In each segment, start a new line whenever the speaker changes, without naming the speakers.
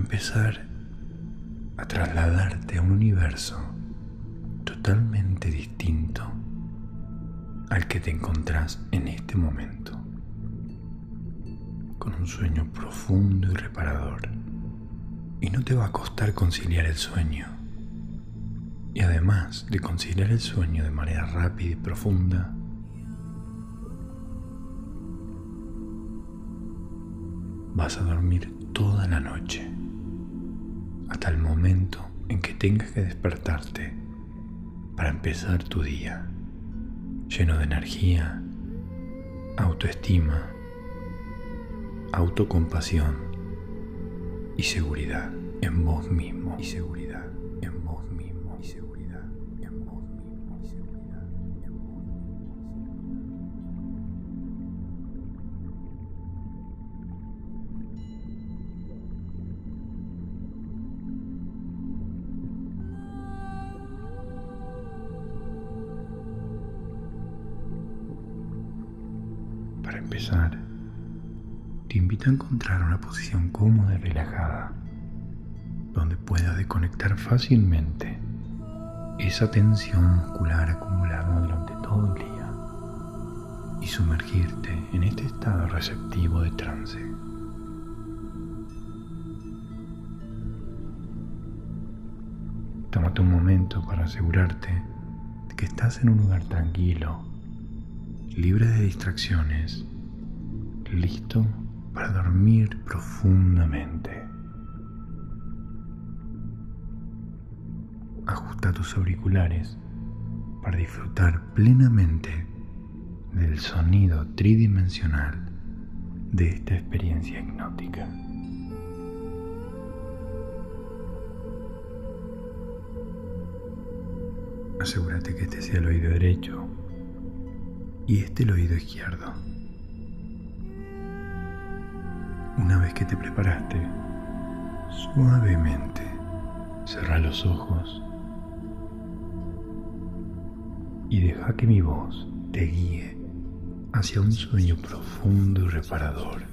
Empezar a trasladarte a un universo totalmente distinto al que te encontrás en este momento, con un sueño profundo y reparador. Y no te va a costar conciliar el sueño. Y además de conciliar el sueño de manera rápida y profunda, vas a dormir toda la noche hasta el momento en que tengas que despertarte para empezar tu día lleno de energía, autoestima, autocompasión y seguridad en vos mismo encontrar una posición cómoda y relajada, donde puedas desconectar fácilmente esa tensión muscular acumulada durante todo el día y sumergirte en este estado receptivo de trance. Tómate un momento para asegurarte de que estás en un lugar tranquilo libre de distracciones, listo para dormir profundamente. Ajusta tus auriculares para disfrutar plenamente del sonido tridimensional de esta experiencia hipnótica. Asegúrate que este sea el oído derecho y este el oído izquierdo. Una vez que te preparaste, suavemente cerra los ojos y deja que mi voz te guíe hacia un sueño profundo y reparador.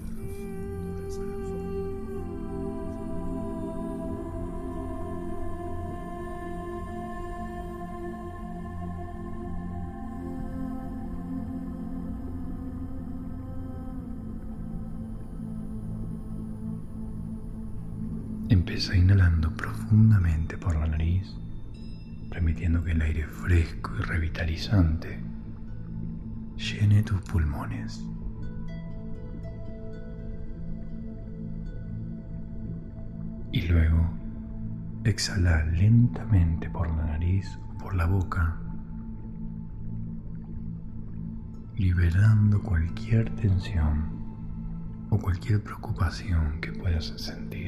Profundamente por la nariz, permitiendo que el aire fresco y revitalizante llene tus pulmones. Y luego exhala lentamente por la nariz o por la boca, liberando cualquier tensión o cualquier preocupación que puedas sentir.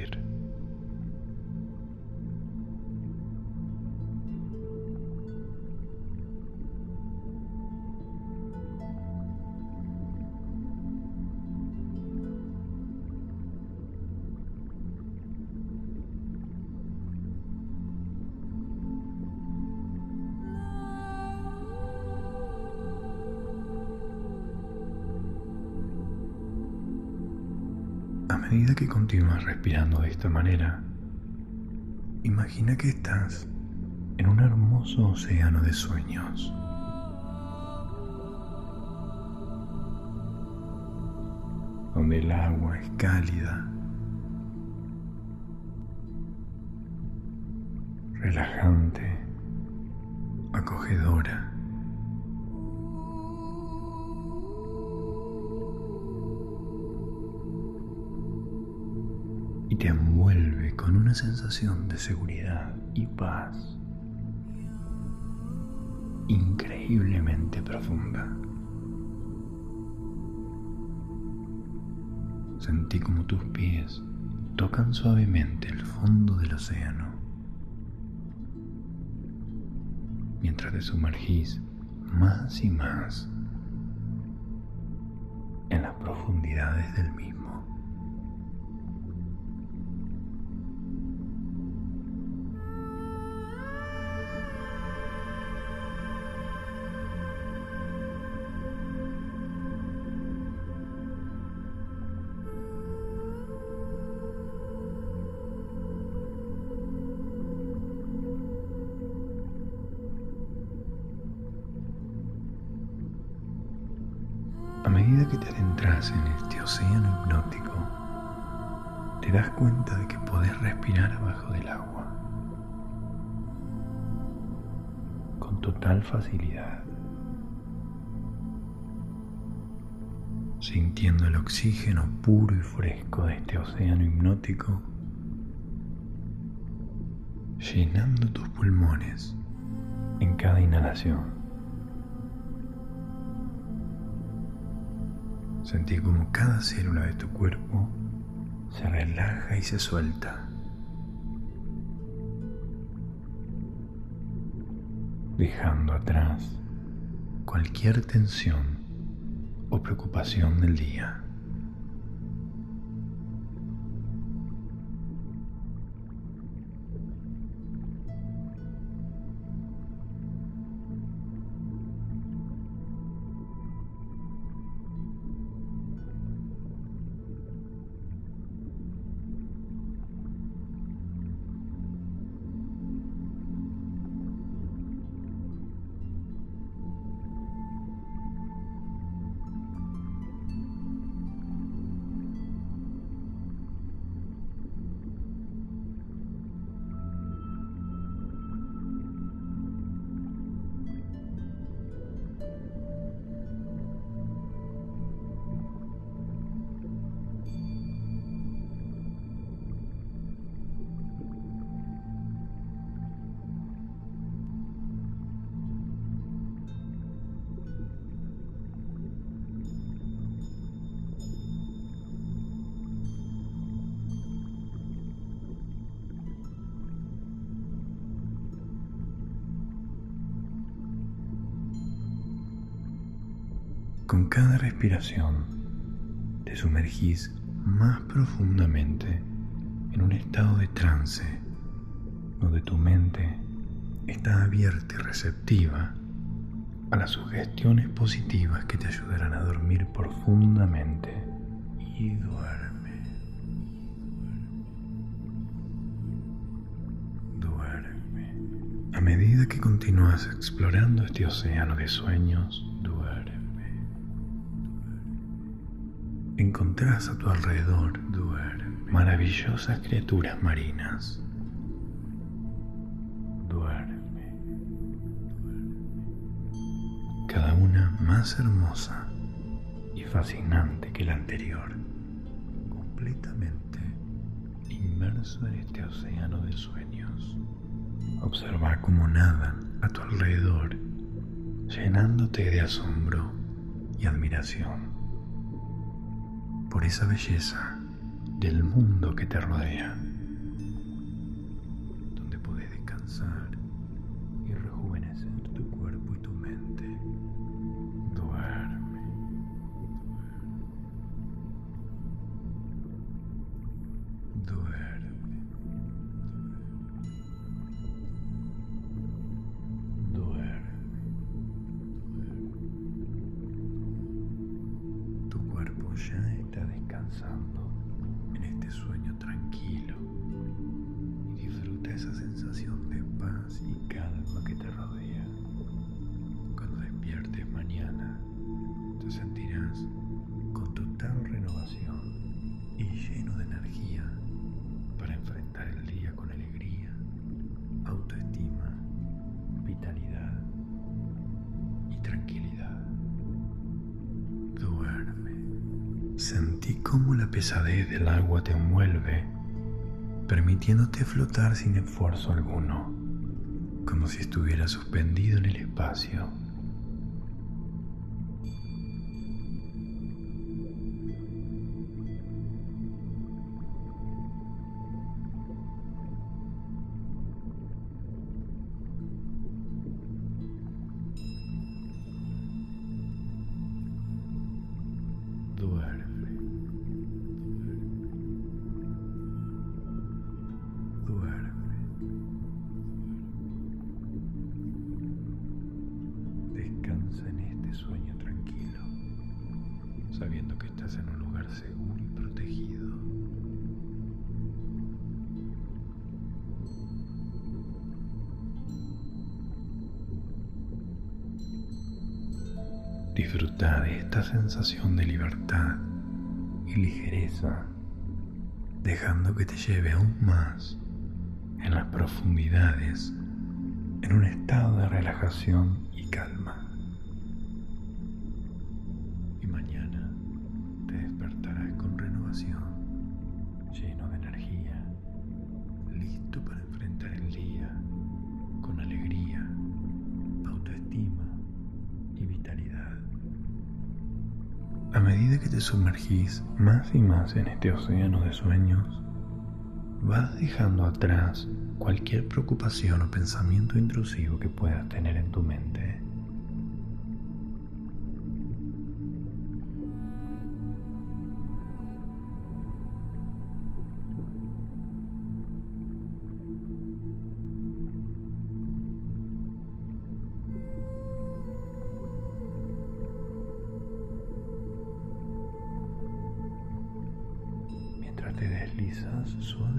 Respirando de esta manera, imagina que estás en un hermoso océano de sueños. donde el agua es cálida, relajante, acogedora. Y te envuelve con una sensación de seguridad y paz increíblemente profunda. Sentí como tus pies tocan suavemente el fondo del océano mientras te sumergís más y más en las profundidades del mismo. Oxígeno puro y fresco de este océano hipnótico, llenando tus pulmones en cada inhalación. Sentí como cada célula de tu cuerpo se relaja y se suelta. Dejando atrás cualquier tensión o preocupación del día. Te sumergís más profundamente en un estado de trance donde tu mente está abierta y receptiva a las sugestiones positivas que te ayudarán a dormir profundamente y duerme. Duerme. A medida que continúas explorando este océano de sueños, encontrás a tu alrededor duerme, maravillosas criaturas marinas. Duerme. Cada una más hermosa y fascinante que la anterior, completamente inmerso en este océano de sueños. Observa cómo nadan a tu alrededor, llenándote de asombro y admiración por esa belleza del mundo que te rodea, del agua te envuelve, permitiéndote flotar sin esfuerzo alguno, como si estuvieras suspendido en el espacio. Sensación de libertad y ligereza, dejando que te lleve aún más en las profundidades, en un estado de relajación sumergís más y más en este océano de sueños, vas dejando atrás cualquier preocupación o pensamiento intrusivo que puedas tener en tu mente.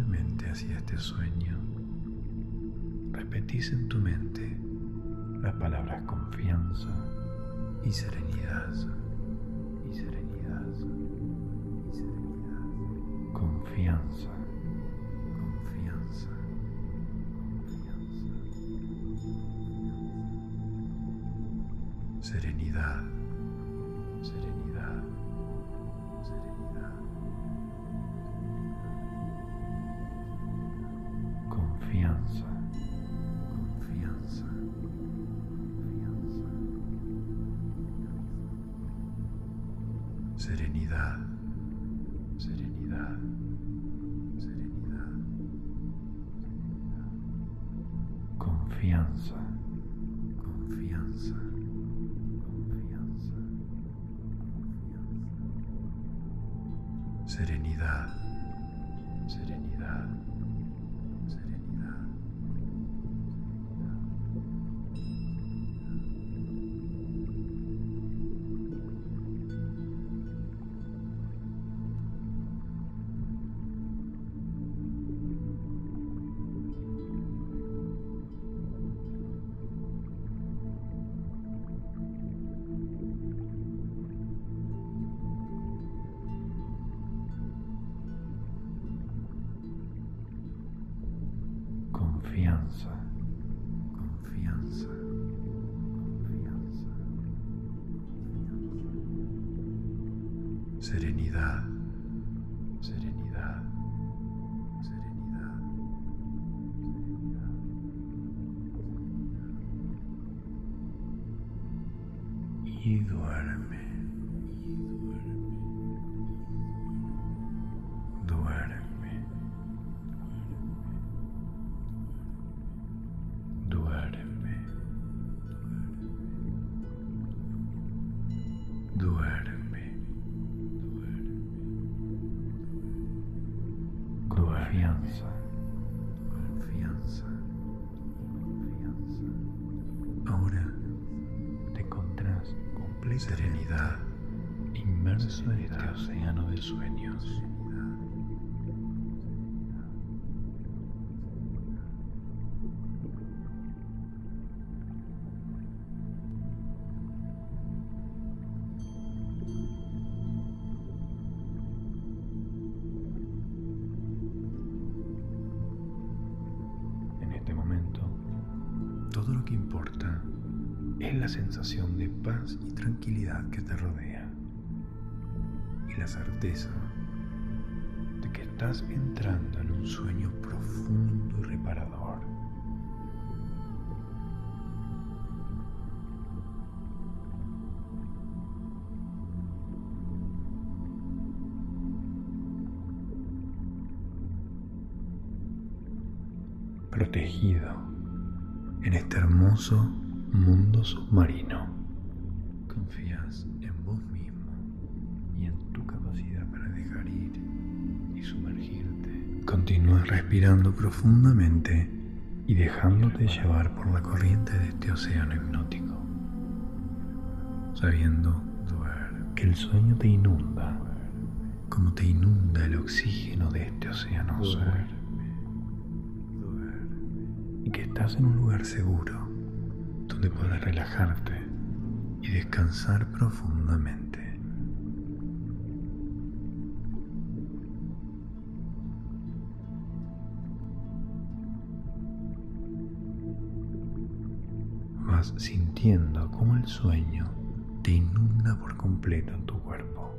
Suavemente hacia este sueño, repetís en tu mente las palabras confianza y serenidad. Y serenidad. Y serenidad. Confianza. Confianza. Serenidad. Serenidad. Y duerme. Duerme. Duerme. Sensación de paz y tranquilidad que te rodea y la certeza de que estás entrando en un sueño profundo y reparador. Protegido en este hermoso mundo submarino. Confías en vos mismo y en tu capacidad para dejar ir y sumergirte. Continúas respirando profundamente y dejándote llevar por la corriente de este océano hipnótico, sabiendo que el sueño te inunda como te inunda el oxígeno de este océano azul y que estás en un lugar seguro donde podrás relajarte y descansar profundamente. Vas sintiendo como el sueño te inunda por completo en tu cuerpo.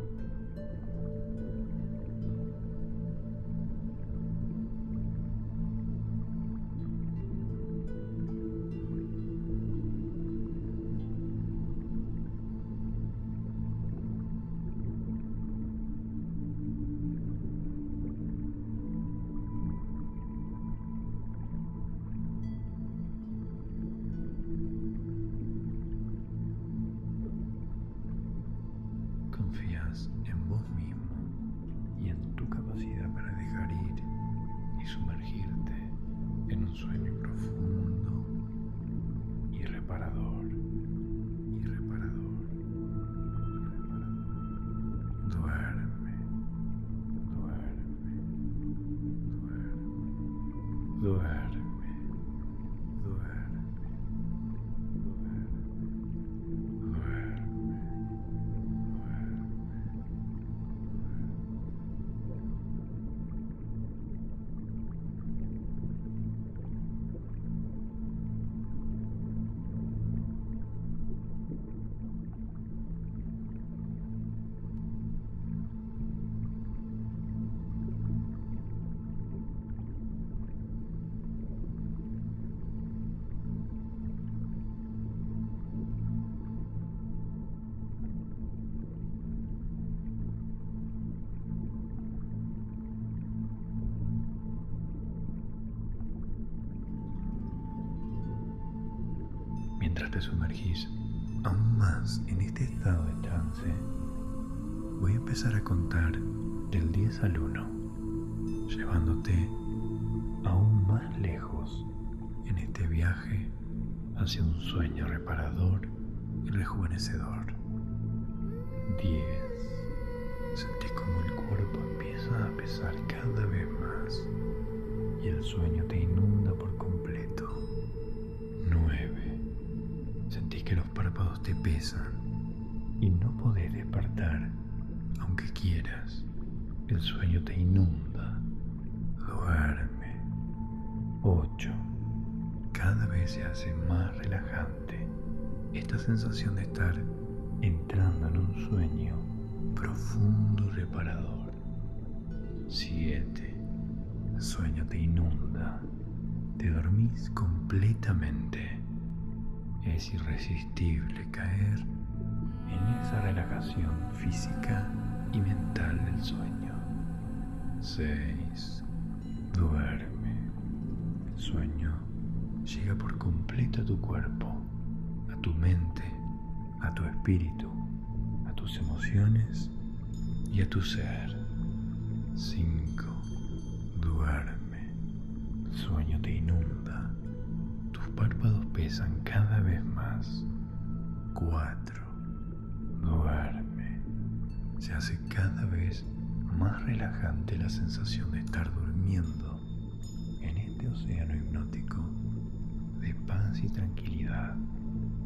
Mientras te sumergís aún más en este estado de trance, voy a empezar a contar del 10 al 1, llevándote aún más lejos en este viaje hacia un sueño reparador y rejuvenecedor. 10. Sentí como el cuerpo empieza a pesar cada vez más y el sueño te inunda por te pesan y no podés despertar aunque quieras. El sueño te inunda. Duerme. 8. Cada vez se hace más relajante esta sensación de estar entrando en un sueño profundo y reparador. 7. El sueño te inunda. Te dormís completamente. Es irresistible caer en esa relajación física y mental del sueño. 6. Duerme. El sueño llega por completo a tu cuerpo, a tu mente, a tu espíritu, a tus emociones y a tu ser. 5. Duerme. El sueño te inunda. Cada vez más. 4. Duerme. Se hace cada vez más relajante la sensación de estar durmiendo en este océano hipnótico de paz y tranquilidad.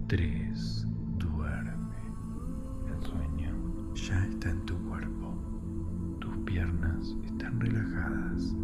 3. Duerme. El sueño ya está en tu cuerpo. Tus piernas están relajadas.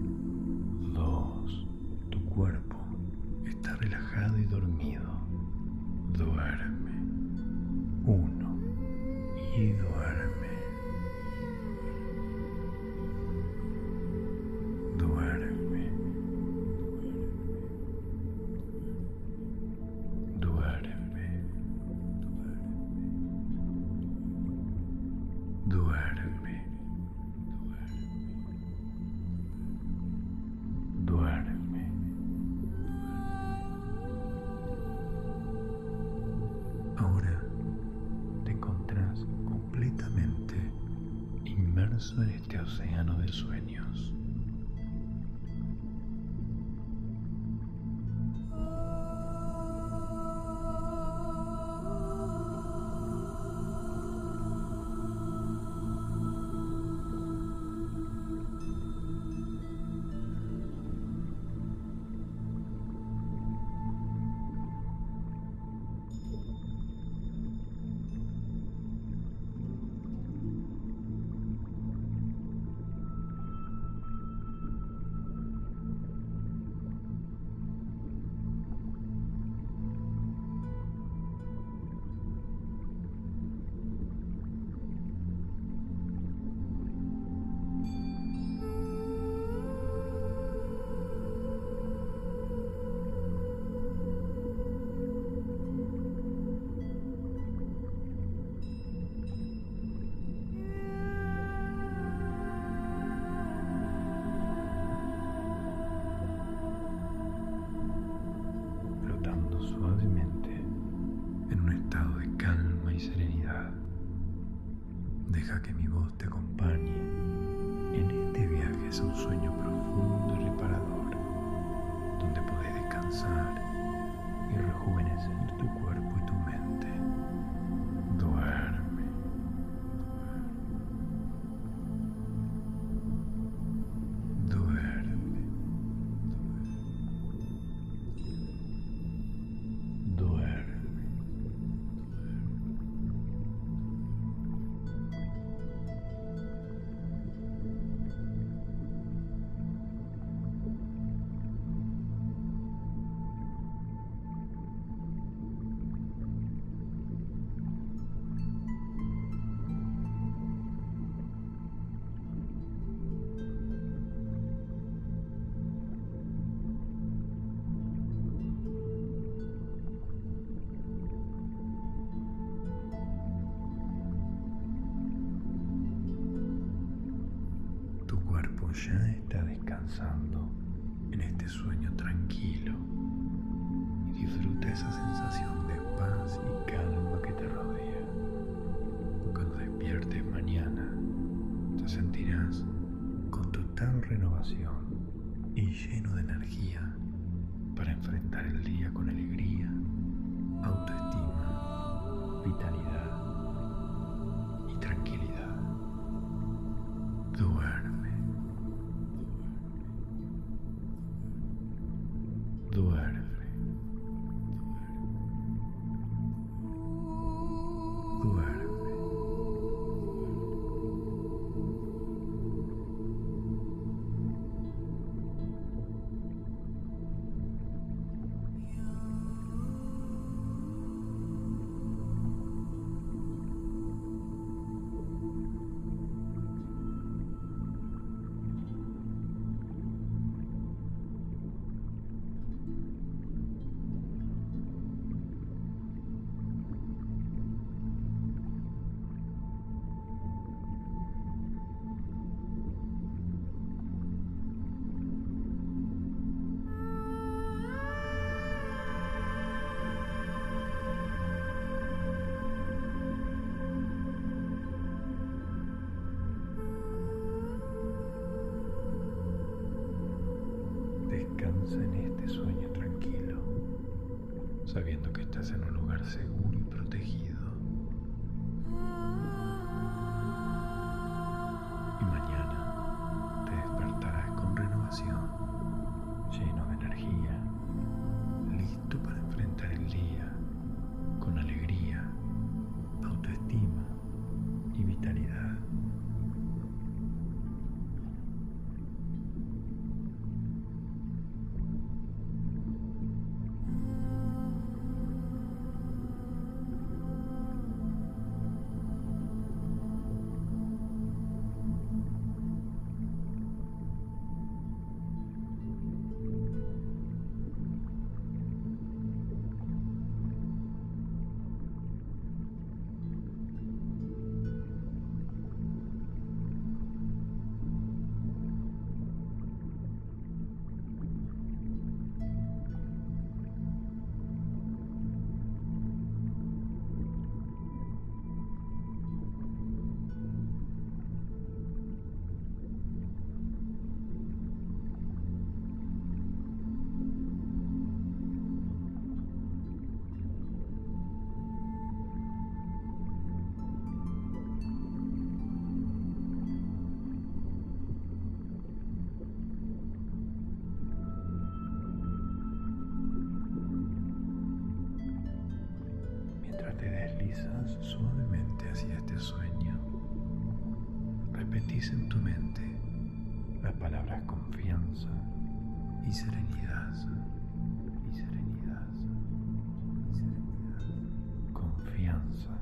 Suavemente hacia este sueño, repetís en tu mente las palabras confianza y serenidad. Y serenidad. Y serenidad. Confianza.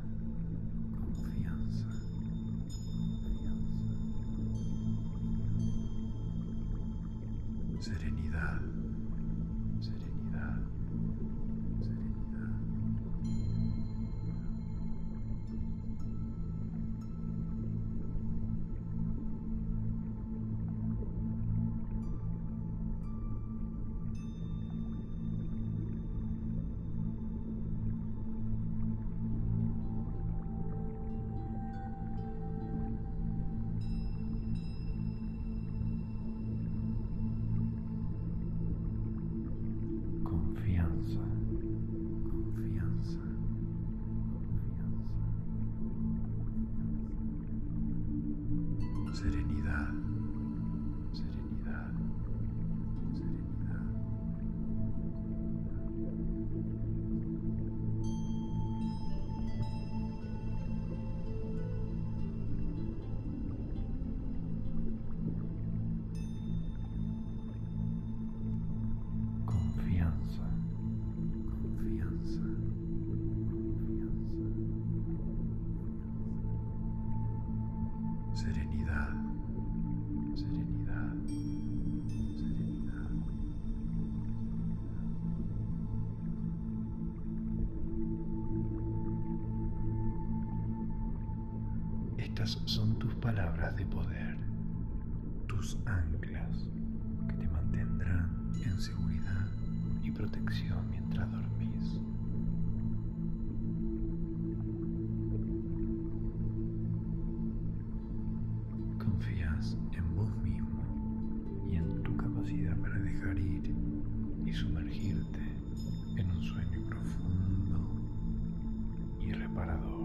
Mientras dormís. Confías en vos mismo y en tu capacidad para dejar ir y sumergirte en un sueño profundo y reparador.